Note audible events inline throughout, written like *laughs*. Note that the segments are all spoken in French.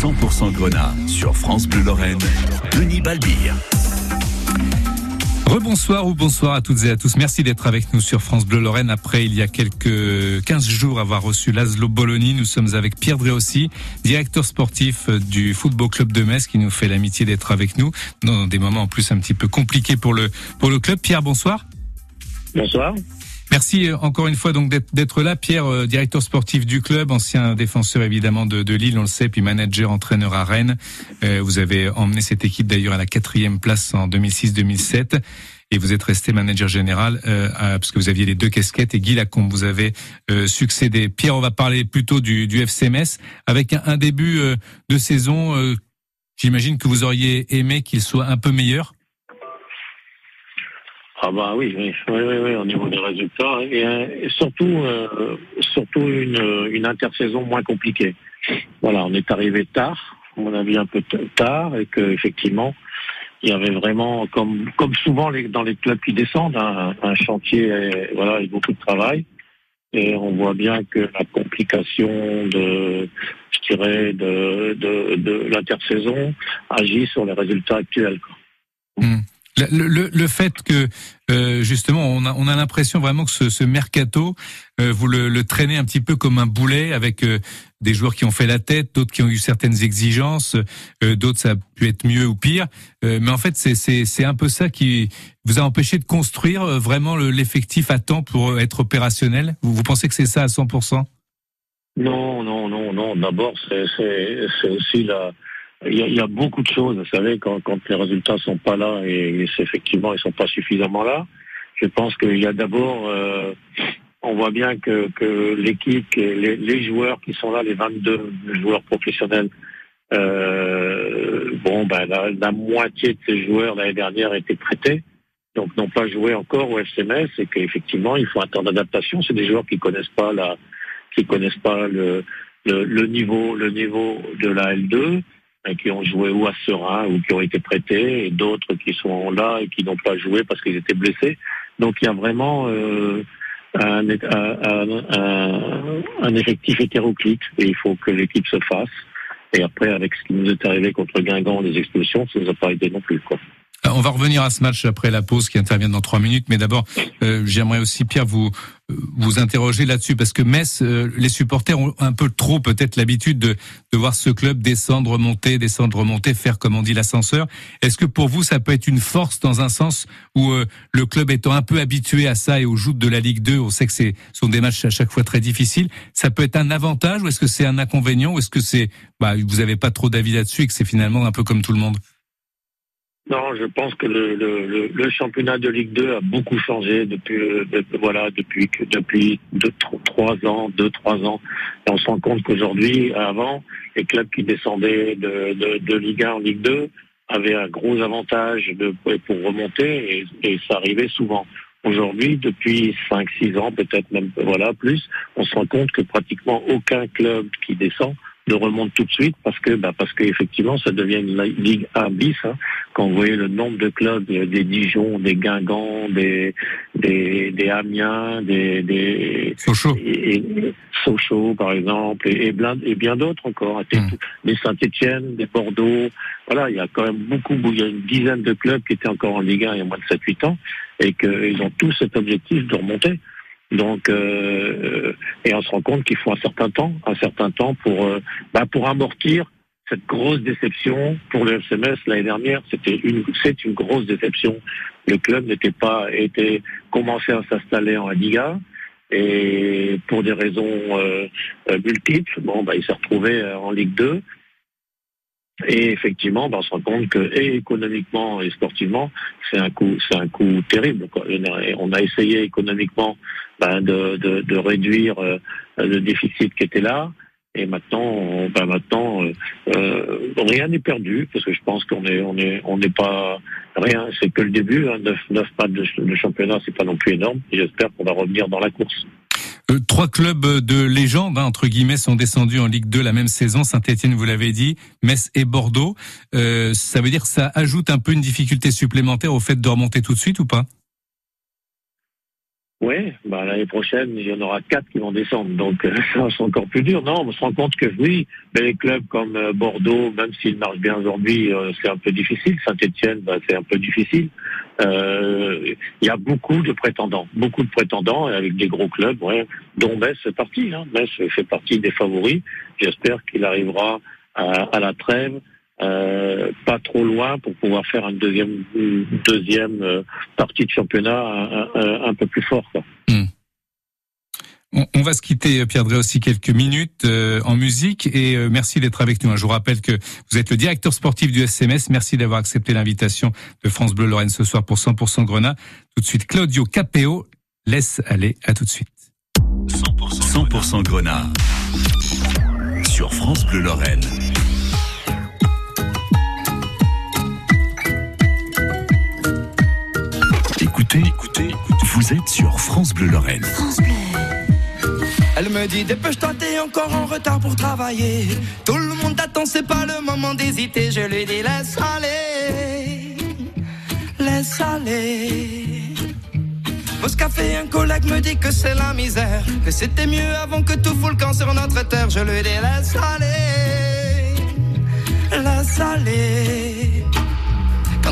100% Grenat sur France Bleu Lorraine, Denis Balbir. Rebonsoir ou bonsoir à toutes et à tous. Merci d'être avec nous sur France Bleu Lorraine. Après, il y a quelques 15 jours avoir reçu Laszlo Bologna, nous sommes avec Pierre Dréossi, directeur sportif du Football Club de Metz, qui nous fait l'amitié d'être avec nous dans des moments en plus un petit peu compliqués pour le, pour le club. Pierre, bonsoir. Bonsoir. Merci euh, encore une fois donc d'être là, Pierre, euh, directeur sportif du club, ancien défenseur évidemment de, de Lille, on le sait, puis manager, entraîneur à Rennes. Euh, vous avez emmené cette équipe d'ailleurs à la quatrième place en 2006-2007 et vous êtes resté manager général euh, parce que vous aviez les deux casquettes et Guy Lacombe vous avez succédé. Pierre, on va parler plutôt du, du FCMS avec un, un début de saison. J'imagine que vous auriez aimé qu'il soit un peu meilleur. Ah bah oui, oui, oui, oui, au niveau des résultats et, surtout, euh, surtout une, une intersaison moins compliquée. Voilà, on est arrivé tard, on a vu un peu tard et que effectivement, il y avait vraiment, comme comme souvent les, dans les clubs qui descendent, un, un chantier, voilà, et beaucoup de travail. Et on voit bien que la complication de, je dirais, de, de, de l'intersaison agit sur les résultats actuels. Quoi. Mmh. Le, fait que euh, justement on a, on a l'impression vraiment que ce, mercato euh, vous le, traînez un petit peu comme un boulet avec euh, des joueurs qui ont fait la tête, d'autres qui ont eu certaines exigences, d'autres ça a pu être mieux ou pire. mais en fait c'est un peu ça qui vous a empêché de construire vraiment l'effectif à temps pour être opérationnel. Vous, pensez que c'est ça à 100% Non non non non. D'abord c'est aussi la il y, a, il y, a, beaucoup de choses, vous savez, quand, quand les résultats sont pas là et, et effectivement ils sont pas suffisamment là. Je pense qu'il y a d'abord, euh, on voit bien que, que l'équipe, les, les, joueurs qui sont là, les 22 joueurs professionnels, euh, bon, ben la, la, moitié de ces joueurs l'année dernière étaient prêtés, donc n'ont pas joué encore au FCMS et qu'effectivement il faut un temps d'adaptation. C'est des joueurs qui connaissent pas la, qui connaissent pas le, le, le niveau, le niveau de la L2 qui ont joué ou à Serein ou qui ont été prêtés, et d'autres qui sont là et qui n'ont pas joué parce qu'ils étaient blessés. Donc il y a vraiment euh, un, un, un, un, effectif hétéroclite et il faut que l'équipe se fasse. Et après, avec ce qui nous est arrivé contre Guingamp, les expulsions, ça nous a pas aidé non plus. Quoi. Euh, on va revenir à ce match après la pause qui intervient dans trois minutes, mais d'abord, euh, j'aimerais aussi Pierre vous vous interroger là-dessus parce que Metz, euh, les supporters ont un peu trop peut-être l'habitude de, de voir ce club descendre, monter, descendre, remonter, faire comme on dit l'ascenseur. Est-ce que pour vous ça peut être une force dans un sens où le club étant un peu habitué à ça et aux joutes de la Ligue 2, on sait que c'est sont des matchs à chaque fois très difficiles, ça peut être un avantage ou est-ce que c'est un inconvénient ou est-ce que c'est bah vous avez pas trop d'avis là-dessus et que c'est finalement un peu comme tout le monde? Non, je pense que le, le, le, championnat de Ligue 2 a beaucoup changé depuis, voilà, depuis, depuis deux, trois ans, deux, trois ans. Et on se rend compte qu'aujourd'hui, avant, les clubs qui descendaient de, de, de, Ligue 1 en Ligue 2 avaient un gros avantage de, pour remonter et, et ça arrivait souvent. Aujourd'hui, depuis 5-6 ans, peut-être même voilà plus, on se rend compte que pratiquement aucun club qui descend ne remonte tout de suite parce que bah parce qu'effectivement ça devient une ligue 1 bis hein. quand vous voyez le nombre de clubs des Dijon des Guingamp des des, des Amiens des des Sochaux et, Sochaux par exemple et, et, et bien d'autres encore mmh. des Saint-Étienne des Bordeaux voilà il y a quand même beaucoup il y a une dizaine de clubs qui étaient encore en Ligue 1 il y a moins de 7 8 ans et qu'ils ont tous cet objectif de remonter donc, euh, et on se rend compte qu'il faut un certain temps, un certain temps pour, euh, bah, pour amortir cette grosse déception pour le FCMS l'année dernière. C'était une, c'est une grosse déception. Le club n'était pas, était commencé à s'installer en Liga. Et pour des raisons euh, multiples, bon, bah, il s'est retrouvé en Ligue 2. Et effectivement, ben, on se rend compte que et économiquement et sportivement, c'est un coup, c'est un coup terrible. Quoi. On a essayé économiquement ben, de, de, de, réduire euh, le déficit qui était là. Et maintenant, ben maintenant, euh, euh, rien n'est perdu parce que je pense qu'on est, on est, on n'est pas rien. C'est que le début. Hein, neuf, neuf pas de, de championnat, c'est pas non plus énorme. J'espère qu'on va revenir dans la course. Euh, trois clubs de légende, hein, entre guillemets, sont descendus en Ligue 2 la même saison. Saint-Etienne, vous l'avez dit, Metz et Bordeaux. Euh, ça veut dire que ça ajoute un peu une difficulté supplémentaire au fait de remonter tout de suite ou pas? Oui, bah, l'année prochaine, il y en aura quatre qui vont descendre, donc euh, *laughs* ça sera encore plus dur. Non, on se rend compte que oui, mais les clubs comme euh, Bordeaux, même s'ils marchent bien aujourd'hui, euh, c'est un peu difficile. Saint-Etienne, bah, c'est un peu difficile. Il y a beaucoup de prétendants, beaucoup de prétendants avec des gros clubs, ouais, dont Metz fait partie. Hein. Metz fait partie des favoris. J'espère qu'il arrivera à la trêve euh, pas trop loin pour pouvoir faire une deuxième, deuxième euh, partie de championnat un, peu plus fort. Hmm. On, va se quitter, Pierre Drey, aussi quelques minutes euh, en musique et merci d'être avec nous. Je vous rappelle que vous êtes le directeur sportif du SMS. Merci d'avoir accepté l'invitation de France Bleu Lorraine ce soir pour 100% Grenat. Tout de suite, Claudio Capéo laisse aller. À tout de suite. 100%, 100 Grenat sur France Bleu Lorraine. Écoutez, écoutez, vous êtes sur France Bleu Lorraine. France Bleu. Elle me dit dépêche-toi, t'es encore en retard pour travailler. Tout le monde t'attend, c'est pas le moment d'hésiter. Je lui dis laisse aller, laisse aller. Au café, un collègue me dit que c'est la misère, que c'était mieux avant que tout fout le camp sur notre terre. Je lui dis laisse aller, laisse aller.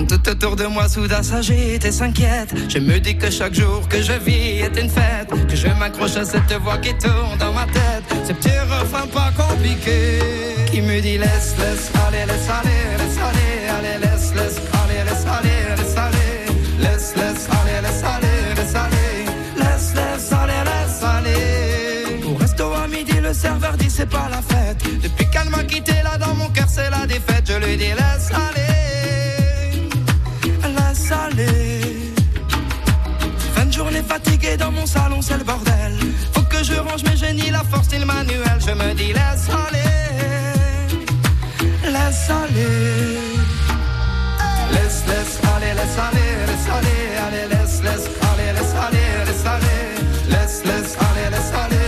Tout autour de moi soudain s'agite et s'inquiète, je me dis que chaque jour que je vis est une fête, que je m'accroche à cette voix qui tourne dans ma tête, ce petit refrain pas compliqué, qui me dit laisse, laisse, aller, laisse aller, laisse aller, allez, laisse, laisse, aller, laisse aller, laisse aller, laisse, laisse, aller, laisse aller, laisse aller, laisse, laisse, aller, laisse aller. Au resto à midi, le serveur dit c'est pas la fête, depuis qu'elle m'a quitté là dans mon cœur c'est la défaite, je lui dis laisse aller. Fin de journée fatiguée dans mon salon, c'est le bordel. Faut que je range mes génies, la force et le manuel. Je me dis, laisse aller, laisse aller. Laisse, laisse aller, laisse aller, laisse aller, allez, laisse, laisse aller, laisse aller, laisse aller. Laisse, aller, laisse aller, laisse aller.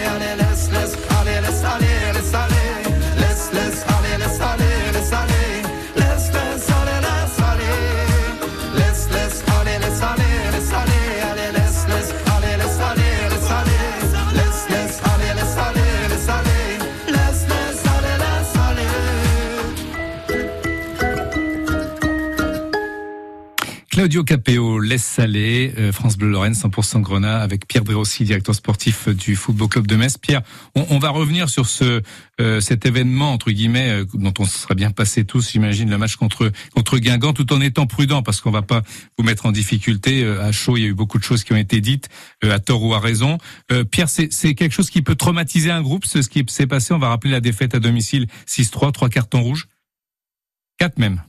Claudio Capéo laisse aller, euh, France Bleu Lorraine 100% Grenat avec Pierre Drossi, directeur sportif du Football Club de Metz. Pierre, on, va revenir sur ce euh, cet événement entre guillemets euh, dont on sera bien passé tous, j'imagine, le match contre contre Guingamp, tout en étant prudent parce qu'on va pas vous mettre en difficulté. à chaud, il y a eu beaucoup de choses qui ont été dites à tort ou à raison. Pierre, c'est quelque chose qui peut traumatiser un groupe, ce qui s'est passé? On va rappeler la défaite à domicile 6-3, trois cartons rouges, quatre même.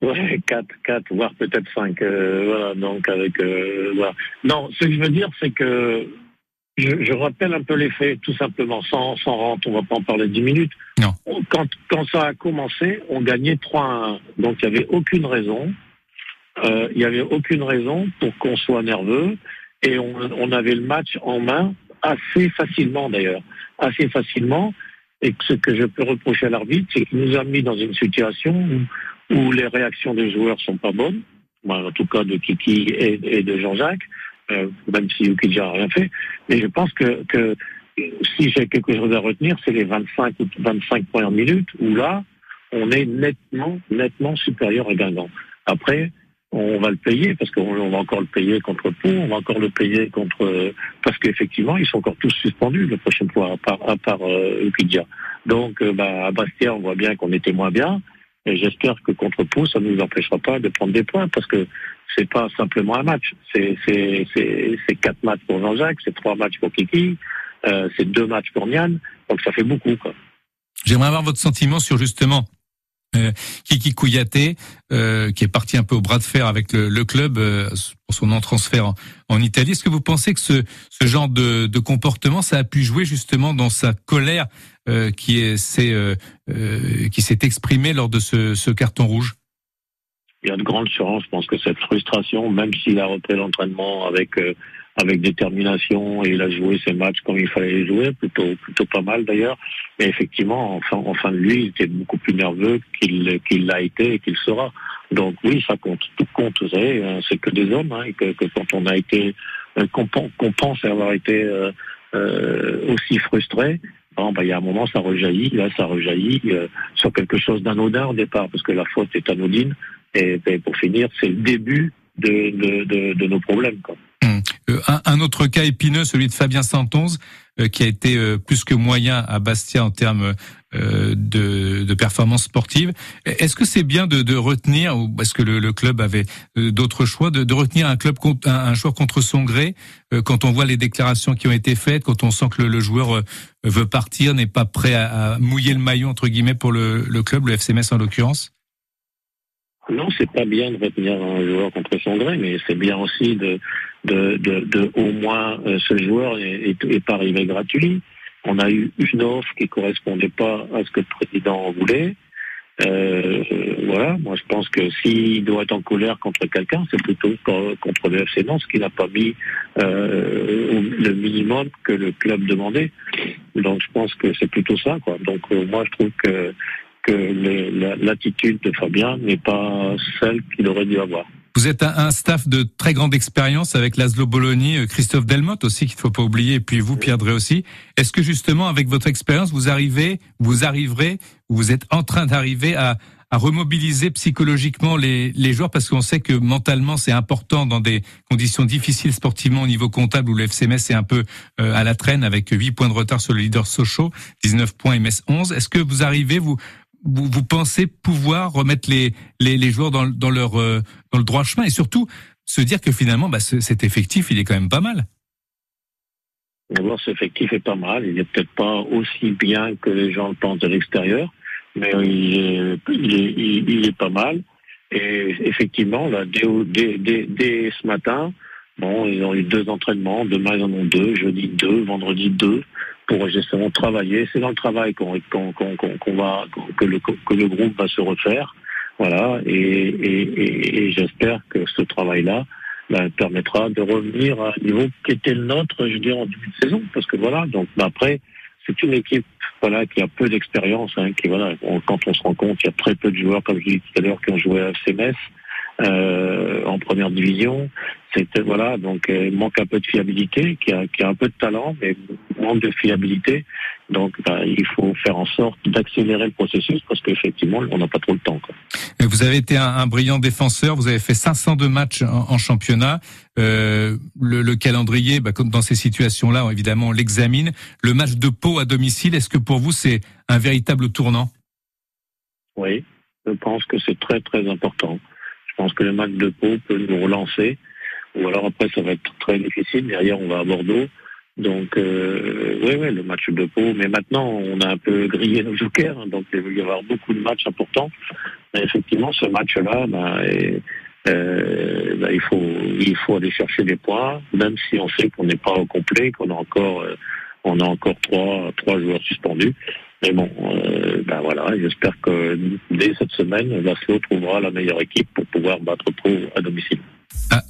Ouais, quatre, quatre, voire peut-être cinq. Euh, voilà, donc avec euh, voilà. Non, ce que je veux dire, c'est que je, je, rappelle un peu les faits, tout simplement, sans, sans rentrer, on va pas en parler dix minutes. Non. Quand, quand ça a commencé, on gagnait 3-1. Donc il n'y avait aucune raison. Euh, il n'y avait aucune raison pour qu'on soit nerveux. Et on, on avait le match en main assez facilement d'ailleurs. Assez facilement. Et ce que je peux reprocher à l'arbitre, c'est qu'il nous a mis dans une situation où où les réactions des joueurs sont pas bonnes, en tout cas de Kiki et, de Jean-Jacques, euh, même si Yuki n'a rien fait. Mais je pense que, que si j'ai quelque chose à retenir, c'est les 25 ou 25 premières minutes où là, on est nettement, nettement supérieur à Guingamp. Après, on va le payer parce qu'on va encore le payer contre Pau, on va encore le payer contre parce qu'effectivement ils sont encore tous suspendus la prochaine fois à part à part euh, Donc euh, bah, à Bastia on voit bien qu'on était moins bien j'espère que contre Pau, ça ne nous empêchera pas de prendre des points parce que c'est pas simplement un match. C'est quatre matchs pour Jean-Jacques, c'est trois matchs pour Kiki, euh, c'est deux matchs pour Nian. Donc ça fait beaucoup. J'aimerais avoir votre sentiment sur justement euh, Kiki Kouyaté, euh, qui est parti un peu au bras de fer avec le, club euh, pour son non-transfert en, Italie. Est-ce que vous pensez que ce, ce genre de, de, comportement, ça a pu jouer justement dans sa colère qui s'est qui s'est exprimée lors de ce, ce carton rouge? Il y a de grandes chances. Je pense que cette frustration, même s'il a repris l'entraînement avec avec détermination et il a joué ses matchs comme il fallait les jouer, plutôt plutôt pas mal d'ailleurs. Mais effectivement, en fin, en fin de lui, il était beaucoup plus nerveux qu'il qu'il l'a été et qu'il sera. Donc oui, ça compte. Tout compte, vous savez, hein, c'est que des hommes, hein, que, que, quand on a été, euh, qu'on pense avoir été euh, euh, aussi frustré, bah, il y a un moment, ça rejaillit. Là, ça rejaillit euh, sur quelque chose d'anodin au départ, parce que la faute est anodine. Et, et pour finir, c'est le début de, de, de, de nos problèmes. Quoi. Euh, un, autre cas épineux, celui de Fabien Santonze, euh, qui a été euh, plus que moyen à Bastia en termes de, performance sportive. Est-ce que c'est bien de, retenir, ou parce que le, club avait d'autres choix, de, retenir un club un, joueur contre son gré quand on voit les déclarations qui ont été faites, quand on sent que le, joueur veut partir, n'est pas prêt à, à, mouiller le maillot entre guillemets pour le, le club, le FCMS en l'occurrence? Non, c'est pas bien de retenir un joueur contre son gré, mais c'est bien aussi de, de, de, de, au moins euh, ce joueur est, est, pas arrivé gratuit. On a eu une offre qui correspondait pas à ce que le président voulait. Euh, voilà, moi je pense que s'il doit être en colère contre quelqu'un, c'est plutôt contre le FC Nantes, qui n'a pas mis euh, le minimum que le club demandait. Donc je pense que c'est plutôt ça. Quoi. Donc euh, moi je trouve que que l'attitude de Fabien n'est pas celle qu'il aurait dû avoir. Vous êtes un, staff de très grande expérience avec Laszlo Bologna, euh, Christophe Delmotte aussi qu'il ne faut pas oublier, et puis vous Pierre Drey aussi. Est-ce que justement avec votre expérience vous arrivez, vous arriverez, vous êtes en train d'arriver à, à remobiliser psychologiquement les, les joueurs? Parce qu'on sait que mentalement c'est important dans des conditions difficiles sportivement au niveau comptable où le FCMS est un peu euh, à la traîne avec 8 points de retard sur le leader Sochaux, 19 points et MS 11. Est-ce que vous arrivez, vous, vous, pensez pouvoir remettre les, les, joueurs dans, leur, euh, dans le droit chemin et surtout se dire que finalement, bah, cet effectif, il est quand même pas mal. D'abord, cet effectif est pas mal. Il n'est peut-être pas aussi bien que les gens le pensent de l'extérieur, mais il est, pas mal. Et effectivement, dès, ce matin, bon, ils ont eu deux entraînements. Demain, ils en ont deux. Jeudi, deux. Vendredi, deux pour justement travailler. C'est dans le travail qu'on va que le que le groupe va se refaire. Voilà, et, et, et, j'espère que ce travail-là ben, permettra de revenir à un niveau qui était le nôtre, je dirais, en début de saison. Parce que voilà, donc ben, après, c'est une équipe voilà qui a peu d'expérience, hein, qui voilà, quand on se rend compte, il y a très peu de joueurs, comme je disais tout à l'heure, qui ont joué à FCMS euh, en première division. C'était voilà, donc euh, il manque un peu de fiabilité, qui a, qui a un peu de talent, mais manque de fiabilité. Donc bah, il faut faire en sorte d'accélérer le processus parce qu'effectivement on n'a pas trop le temps. Quoi. Vous avez été un, un, brillant défenseur, vous avez fait 502 matchs en, en championnat. Euh, le, le, calendrier, bah, comme dans ces situations-là, évidemment on l'examine. Le match de Pau à domicile, est-ce que pour vous c'est un véritable tournant? Oui, je pense que c'est très très important. Je pense que le match de Pau peut nous relancer. Ou alors après, ça va être très difficile. Derrière, on va à Bordeaux. Donc, euh, oui, le match de Pau. Mais maintenant, on a un peu grillé nos jokers. Hein, donc, il va y avoir beaucoup de matchs importants. Effectivement, ce match-là, bah, euh, bah, il, faut, il faut aller chercher des points, même si on sait qu'on n'est pas au complet, qu'on a encore, euh, on a encore trois, trois joueurs suspendus. Mais bon, euh, ben voilà, j'espère que dès cette semaine, Laszlo trouvera la meilleure équipe pour pouvoir battre Pau à domicile.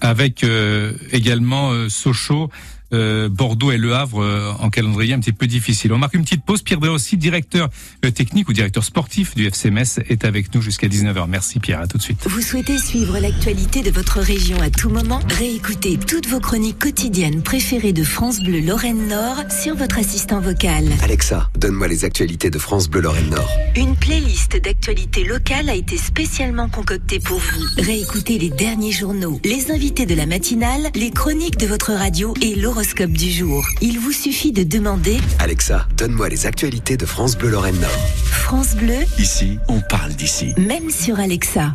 Avec euh, également euh, Sochaux euh, Bordeaux et Le Havre euh, en calendrier un petit peu difficile. On marque une petite pause. Pierre aussi, directeur euh, technique ou directeur sportif du FCMS, est avec nous jusqu'à 19h. Merci Pierre, à tout de suite. Vous souhaitez suivre l'actualité de votre région à tout moment? Réécoutez toutes vos chroniques quotidiennes préférées de France Bleu Lorraine Nord sur votre assistant vocal. Alexa, donne-moi les actualités de France Bleu Lorraine Nord. Une playlist d'actualités locales a été spécialement concoctée pour vous. Réécoutez les derniers journaux, les invités de la matinale, les chroniques de votre radio et l'horoscope du jour. Il vous suffit de demander Alexa, donne-moi les actualités de France Bleu Lorraine Nord. France Bleu. Ici, on parle d'ici. Même sur Alexa.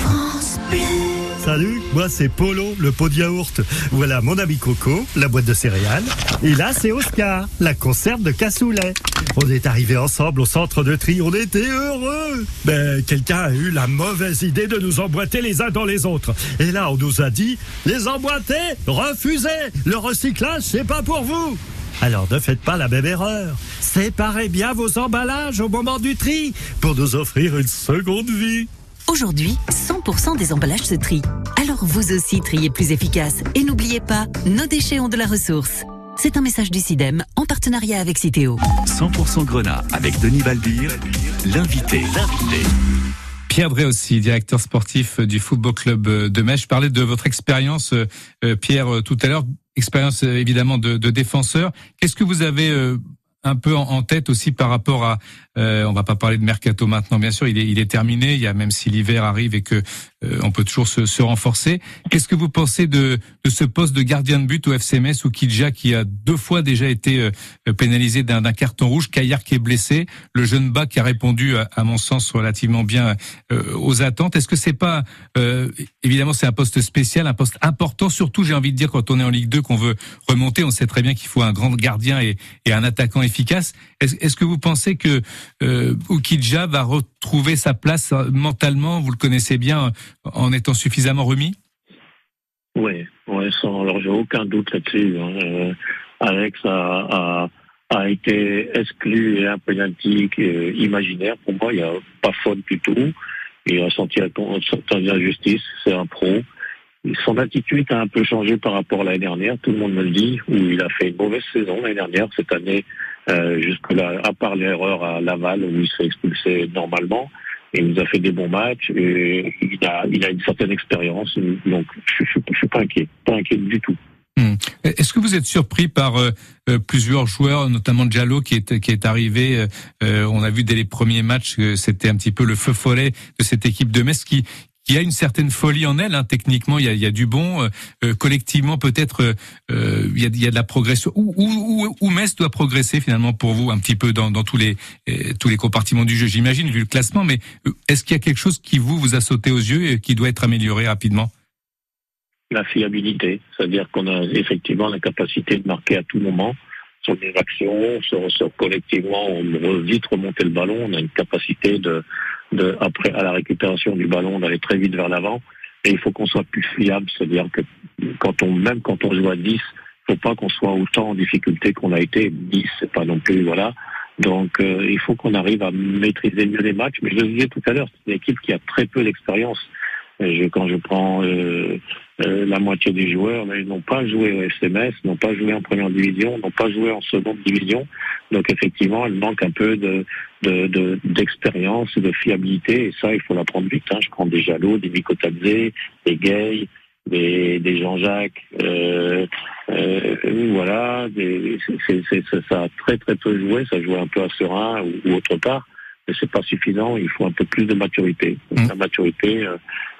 France Bleu. Salut, moi c'est Polo, le pot de yaourt. Voilà mon ami Coco, la boîte de céréales. Et là c'est Oscar, la conserve de cassoulet. On est arrivés ensemble au centre de tri, on était heureux. Mais quelqu'un a eu la mauvaise idée de nous emboîter les uns dans les autres. Et là on nous a dit, les emboîter, refusez, le recyclage c'est pas pour vous. Alors ne faites pas la même erreur. Séparez bien vos emballages au moment du tri pour nous offrir une seconde vie. Aujourd'hui, 100% des emballages se trient. Alors vous aussi triez plus efficace. Et n'oubliez pas, nos déchets ont de la ressource. C'est un message du CIDEM en partenariat avec Citeo. 100% Grenat avec Denis Balbir, l'invité. L'invité. Pierre Drey aussi, directeur sportif du Football Club de Metz. Je parlais de votre expérience, euh, Pierre, tout à l'heure. Expérience évidemment de, de défenseur. Qu'est-ce que vous avez euh, un peu en tête aussi par rapport à euh, on va pas parler de mercato maintenant, bien sûr, il est, il est terminé. Il y a même si l'hiver arrive et que euh, on peut toujours se, se renforcer. Qu'est-ce que vous pensez de, de ce poste de gardien de but au FCMS ou Kidja qui a deux fois déjà été euh, pénalisé d'un carton rouge, Caillard qui est blessé, le jeune bas qui a répondu à, mon sens relativement bien euh, aux attentes. Est-ce que c'est pas évidemment c'est un poste spécial, un poste important, surtout j'ai envie de dire quand on est en Ligue 2 qu'on veut remonter, on sait très bien qu'il faut un grand gardien et, et un attaquant. Est-ce est que vous pensez que euh, Ukidja va retrouver sa place euh, mentalement, vous le connaissez bien, en étant suffisamment remis? Oui, ouais, sans, alors j'ai aucun doute là-dessus. Hein. Euh, Alex a, été exclu et un penalty euh, imaginaire. Pour moi, il n'y a pas faute du tout. Il a senti la justice, c'est un pro. Son attitude a un peu changé par rapport à l'année dernière, tout le monde me le dit, où il a fait une mauvaise saison l'année dernière. Cette année, euh, jusque-là, à part l'erreur à Laval, où il s'est expulsé normalement, il nous a fait des bons matchs, et il a, il a une certaine expérience, donc je, suis pas inquiet, pas inquiet du tout. Hmm. Est-ce que vous êtes surpris par euh, euh, plusieurs joueurs, notamment Diallo qui est qui est arrivé euh, On a vu dès les premiers matchs que c'était un petit peu le feu follet de cette équipe de Metz qui qui a une certaine folie en elle. Hein. Techniquement, il y a, y a du bon. Euh, euh collectivement, peut-être, euh, il, y a, y a de la progression. Où, où, où, Metz doit progresser finalement pour vous un petit peu dans, dans tous les euh, tous les compartiments du jeu, j'imagine, vu le classement. Mais euh, est-ce qu'il y a quelque chose qui vous vous a sauté aux yeux et qui doit être amélioré rapidement? La fiabilité, c'est-à-dire qu'on a effectivement la capacité de marquer à tout moment sur des actions, sur, sur collectivement, on veut vite remonter le ballon, on a une capacité de après, à la récupération du ballon, d'aller très vite vers l'avant. Et il faut qu'on soit plus fiable, c'est-à-dire que quand on, même quand on joue à 10, il faut pas qu'on soit autant en difficulté qu'on a été. 10, c'est pas non plus, voilà. Donc, euh, il faut qu'on arrive à maîtriser mieux les matchs. Mais je le disais tout à l'heure, c'est une équipe qui a très peu d'expérience. Quand je prends euh, euh, la moitié des joueurs, mais ils n'ont pas joué au SMS, n'ont pas joué en première division, n'ont pas joué en seconde division. Donc effectivement, il manque un peu de d'expérience, de, de, fiabilité, et ça, il faut l'apprendre vite. Hein. Je prends des Jalots, des Mikotadze, des Gay, des, Jean-Jacques, euh, voilà, ça a très très peu joué, ça joue un peu à Serein ou autre part, mais c'est pas suffisant, il faut un peu plus de maturité. Mmh. La maturité, euh,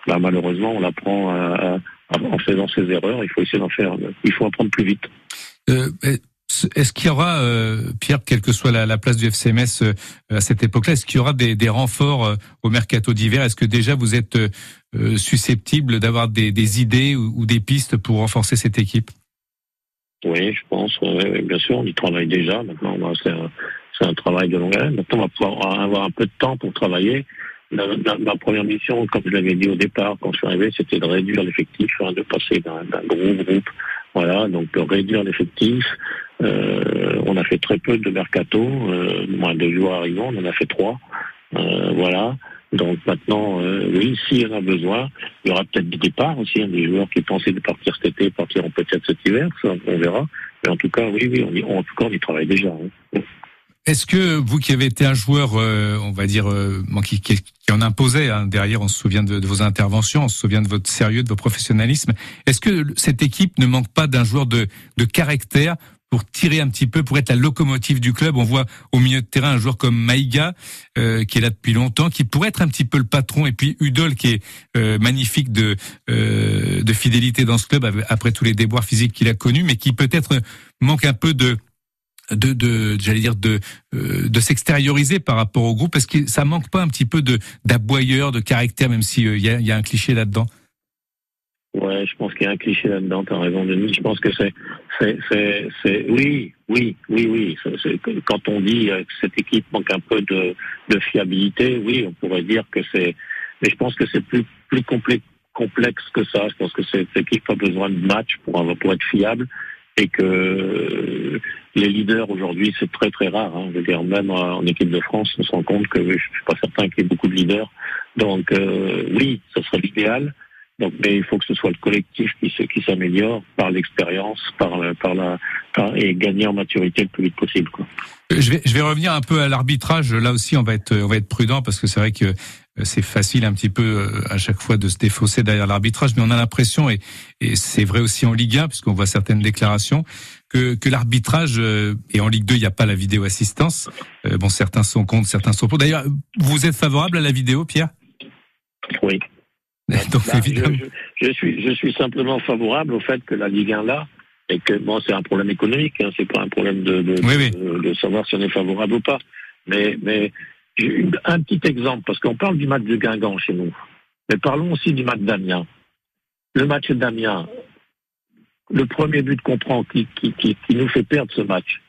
bah, malheureusement, on l'apprend en faisant ses erreurs, il faut essayer d'en faire, il faut apprendre plus vite. Euh, est-ce qu'il y aura, euh, Pierre, quelle que soit la, place du FCMS euh, à cette époque-là, est-ce qu'il y aura des, renforts euh, au mercato d'hiver? Est-ce que déjà vous êtes susceptible d'avoir des, idées ou, des pistes pour renforcer cette équipe? Oui, je pense. bien sûr, on y travaille déjà. Maintenant, c'est un, travail de longue haleine. Maintenant, on va pouvoir avoir un peu de temps pour travailler. Ma, première mission, comme je l'avais dit au départ, quand je suis arrivé, c'était de réduire l'effectif, hein, de passer d'un gros groupe voilà, donc de réduire l'effectif, euh, on a fait très peu de mercato, euh, moins de joueurs arrivants, on en a fait trois. Euh, voilà. Donc maintenant, euh, oui, s'il y en a besoin, il y aura peut-être des départs aussi, hein, des joueurs qui pensaient de partir cet été partiront peut-être cet hiver, ça, on verra. Mais en tout cas, oui, oui, on y, en tout cas, on y travaille déjà. Hein. Est-ce que vous qui avez été un joueur, euh, on va dire, euh, qui, qui, qui, en imposait, hein, derrière on se souvient de, vos interventions, on se souvient de votre sérieux, de votre professionnalisme, est-ce que cette équipe ne manque pas d'un joueur de, de caractère pour tirer un petit peu, pour être la locomotive du club? On voit au milieu de terrain un joueur comme Maïga, euh, qui est là depuis longtemps, qui pourrait être un petit peu le patron, et puis Udol, qui est euh, magnifique de, euh, de fidélité dans ce club, après tous les déboires physiques qu'il a connus, mais qui peut-être manque un peu de de, j'allais dire de euh, de s'extérioriser par rapport au groupe est-ce que ça manque pas un petit peu de d'aboyeur de caractère même si il y, a, un cliché là-dedans Ouais, je pense qu'il y a un cliché là-dedans, t'as raison, Denis. Je pense que c'est, c'est, c'est, oui, oui, oui, oui. Quand on dit que cette équipe manque un peu de, de fiabilité, oui, on pourrait dire que c'est, mais je pense que c'est plus, plus complexe, complexe que ça. Je pense que cette équipe a besoin de matchs pour, pour être fiable et que les leaders aujourd'hui, c'est très très rare. Hein. Je veux dire, même en équipe de France, on se rend compte que je suis pas certain qu'il y ait beaucoup de leaders. Donc euh, oui, ce serait l'idéal. Donc, mais il faut que ce soit le collectif qui, qui s'améliore par l'expérience, par, par la, et gagner en maturité le plus vite possible. Quoi. Euh, je vais, je vais revenir un peu à l'arbitrage. Là aussi, on va être, on va être prudent parce que c'est vrai que c'est facile un petit peu euh, à chaque fois de se défausser derrière l'arbitrage, mais on a l'impression, et, et c'est vrai aussi en Ligue 1, puisqu'on voit certaines déclarations, que, que l'arbitrage, et en Ligue 2, il n'y a pas la vidéo assistance. Bon, certains sont contre, certains sont pour. D'ailleurs, vous êtes favorable à la vidéo, Pierre? Oui. *laughs* Donc, bah, évidemment. Je, je, suis, je suis simplement favorable au fait que la Ligue 1 là, et que bon, c'est un problème économique, hein, c'est pas un problème de, de, de, de, savoir si on est favorable ou pas. Mais, mais un petit exemple, parce qu'on parle du match de Guingamp chez nous, mais parlons aussi du match d'Amiens. Le match d'Amiens, le premier but qu'on prend qui, qui, qui, qui, nous fait perdre ce match,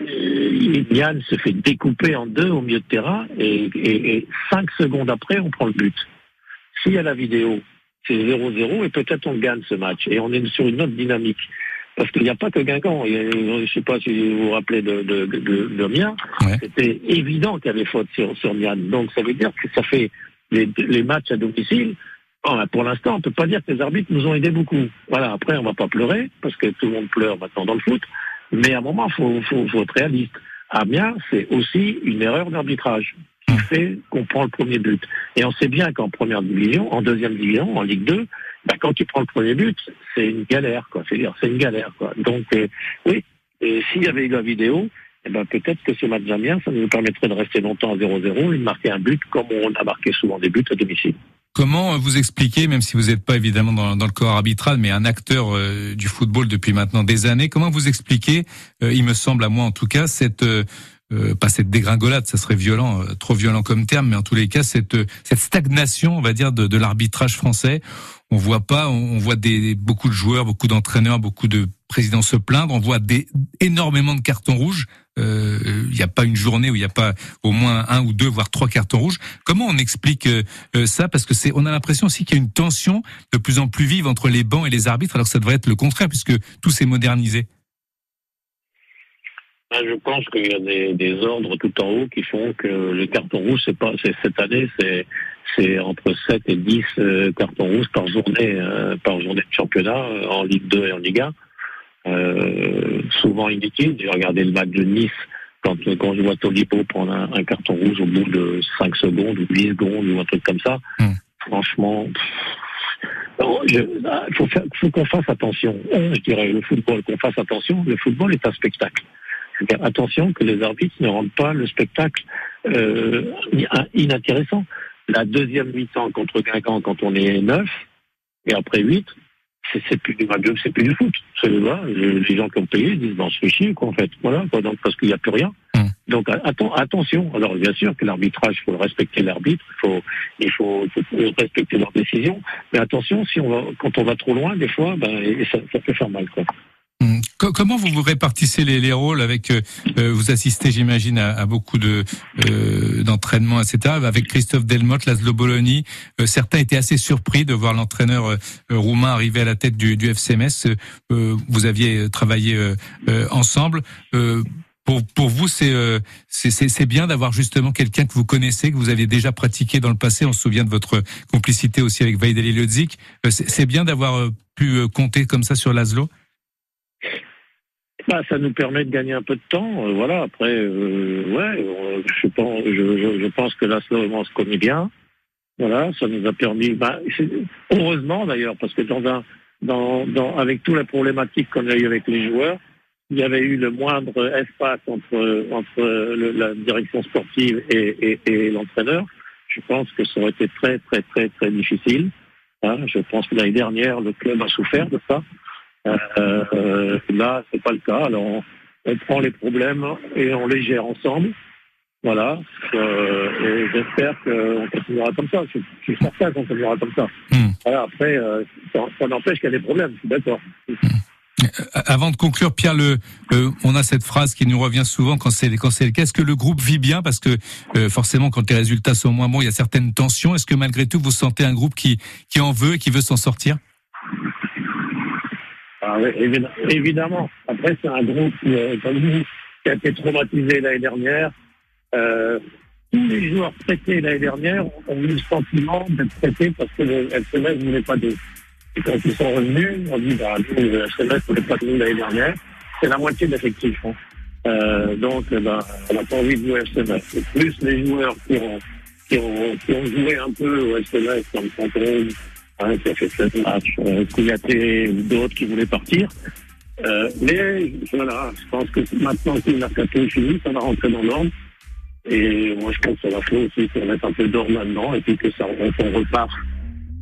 euh, Yann se fait découper en deux au milieu de terrain et, et, et cinq secondes après, on prend le but. S'il y a la vidéo, c'est 0-0 et peut-être on gagne ce match. Et on est sur une autre dynamique. Parce qu'il n'y a pas que Guingamp. je ne sais pas si vous vous rappelez de, de, de, de Mien. C'était évident qu'il y avait faute sur, sur Mian. Donc ça veut dire que ça fait les, les matchs à domicile. Bon, pour l'instant, on ne peut pas dire que les arbitres nous ont aidés beaucoup. Voilà, après, on ne va pas pleurer, parce que tout le monde pleure maintenant dans le foot. Mais à un moment, il faut, faut, faut être réaliste. Amiens, c'est aussi une erreur d'arbitrage qui fait qu'on prend le premier but. Et on sait bien qu'en première division, en deuxième division, en Ligue 2, bah, quand tu prends le premier but, c'est une galère, quoi. C'est-à-dire, c'est une galère, quoi. Donc, euh, oui, et s'il y avait eu la vidéo, eh ben, peut-être que ce match d'Amiens, ça nous permettrait de rester longtemps à 0-0 et de marquer un but comme on a marqué souvent des buts à domicile. Comment vous expliquez, même si vous n'êtes pas évidemment dans, le corps arbitral, mais un acteur euh, du football depuis maintenant des années, comment vous expliquez, euh, il me semble à moi en tout cas, cette euh, pas cette dégringolade, ça serait violent, euh, trop violent comme terme, mais en tous les cas cette euh, cette stagnation, on va dire, de l'arbitrage français. On voit pas, on voit des beaucoup de joueurs, beaucoup d'entraîneurs, beaucoup de présidents se plaindre. On voit des énormément de cartons rouges. Il n'y a pas une journée où il n'y a pas au moins un ou deux, voire trois cartons rouges. Comment on explique ça? Parce que c'est, on a l'impression aussi qu'il y a une tension de plus en plus vive entre les bancs et les arbitres, alors que ça devrait être le contraire, puisque tout s'est modernisé. Ben, je pense qu'il y a des, des, ordres tout en haut qui font que le carton rouge, c'est pas, cette année, c'est c'est entre 7 et 10 euh, cartons rouges par journée, euh, par journée de championnat euh, en Ligue 2 et en Ligue 1. Euh, souvent inutile. J'ai regardé le match de Nice quand, quand je vois Tolipo prendre un, carton rouge au bout de 5 secondes ou 10 secondes ou un truc comme ça. Hmm. Franchement, il faut, faut qu'on fasse attention. Je dirais le football, qu'on fasse attention. Le football est un spectacle attention que les arbitres ne rendent pas le spectacle euh, inintéressant. La deuxième mi-temps contre Guingamp, quand on est neuf, et après huit, c'est plus du c'est plus du foot. C'est les gens qui ont payé disent, bon, c'est chier, quoi, en fait. Voilà, quoi, donc, parce qu'il n'y a plus rien. Hum. Donc, attention. Alors, bien sûr que l'arbitrage, il faut respecter l'arbitre, il faut, il faut, respecter leurs décisions. Mais attention, si on va, quand on va trop loin, des fois, ben, ça, ça peut faire mal, quoi. Hum. Comment vous vous répartissez les, les rôles avec euh, euh, vous assistez j'imagine à, à, beaucoup de euh, d'entraînements etc avec Christophe Delmotte Laszlo Bologna certains étaient assez surpris de voir l'entraîneur roumain arriver à la tête du, du FCMS vous aviez travaillé ensemble pour, pour vous, c'est c'est bien d'avoir justement quelqu'un que vous connaissez, que vous aviez déjà pratiqué dans le passé. On se souvient de votre complicité aussi avec Vaideli Lodzik. C'est bien d'avoir pu compter comme ça sur Laszlo? Bah, ça nous permet de gagner un peu de temps. Euh, voilà. Après, euh, ouais, je pense, je, je, pense que on se connaît bien. Voilà, ça nous a permis. Bah, heureusement d'ailleurs, parce que dans un, dans, dans, avec toute la problématique qu'on a eu avec les joueurs, il y avait eu le moindre espace entre entre la direction sportive et, et, et l'entraîneur. Je pense que ça aurait été très très très très difficile. Hein. Je pense que l'année dernière, le club a souffert de ça. Euh, là, c'est pas le cas. Alors, on, prend les problèmes et on les gère ensemble. Voilà. Euh, et j'espère qu'on continuera comme ça. Je, je suis certain qu'on continuera comme ça. Hmm. Voilà, après, euh, ça, ça n'empêche qu'il y a des problèmes, je suis d'accord. Euh, Avant de conclure, Pierre, le, euh, on a cette phrase qui nous revient souvent quand c'est quand c'est le cas. Est-ce que le groupe vit bien? Parce que euh, forcément, quand les résultats sont moins bons, il y a certaines tensions. Est-ce que malgré tout, vous sentez un groupe qui qui en veut et qui veut s'en sortir? Évi- évidemment. Après, c'est un groupe euh, comme nous qui a été traumatisé l'année dernière. Euh, tous les joueurs traités l'année dernière ont eu le sentiment d'être traités parce que le SMS ne voulait pas d'eux. Et quand ils sont revenus, on dit, bah, le SMS ne voulait pas de nous l'année dernière. C'est la moitié de l'effectif. hein. Euh, donc, ben, on n'a pas envie de jouer SMS. Plus les joueurs qui ont, qui ont, joué un peu au SMS, comme Santone, hein, qui a fait sept matchs, euh, Kouyaté ou d'autres qui voulaient partir. Euh, mais voilà, je pense que maintenant que le mercato est fini, ça va rentrer dans l'ordre. Et moi, je pense que ça va faire aussi pour mettre un peu d'ordre maintenant et puis que ça on repart.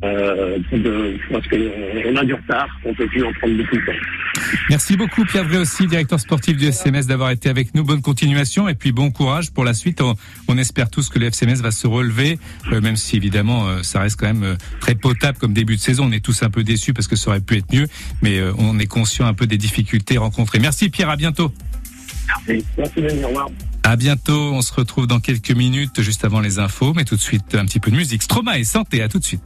Euh, de, parce qu'on a du retard, on peut plus en prendre beaucoup de temps. Merci beaucoup, Pierre Vré aussi, directeur sportif du FCMS, d'avoir été avec nous. Bonne continuation et puis bon courage pour la suite. On, on espère tous que le FCMS va se relever, euh, même si évidemment euh, ça reste quand même euh, très potable comme début de saison. On est tous un peu déçus parce que ça aurait pu être mieux, mais on est conscient un peu des difficultés rencontrées. Merci Pierre, à bientôt. Merci, merci au revoir. À bientôt, on se retrouve dans quelques minutes, juste avant les infos, mais tout de suite un petit peu de musique. Stroma et santé, à tout de suite.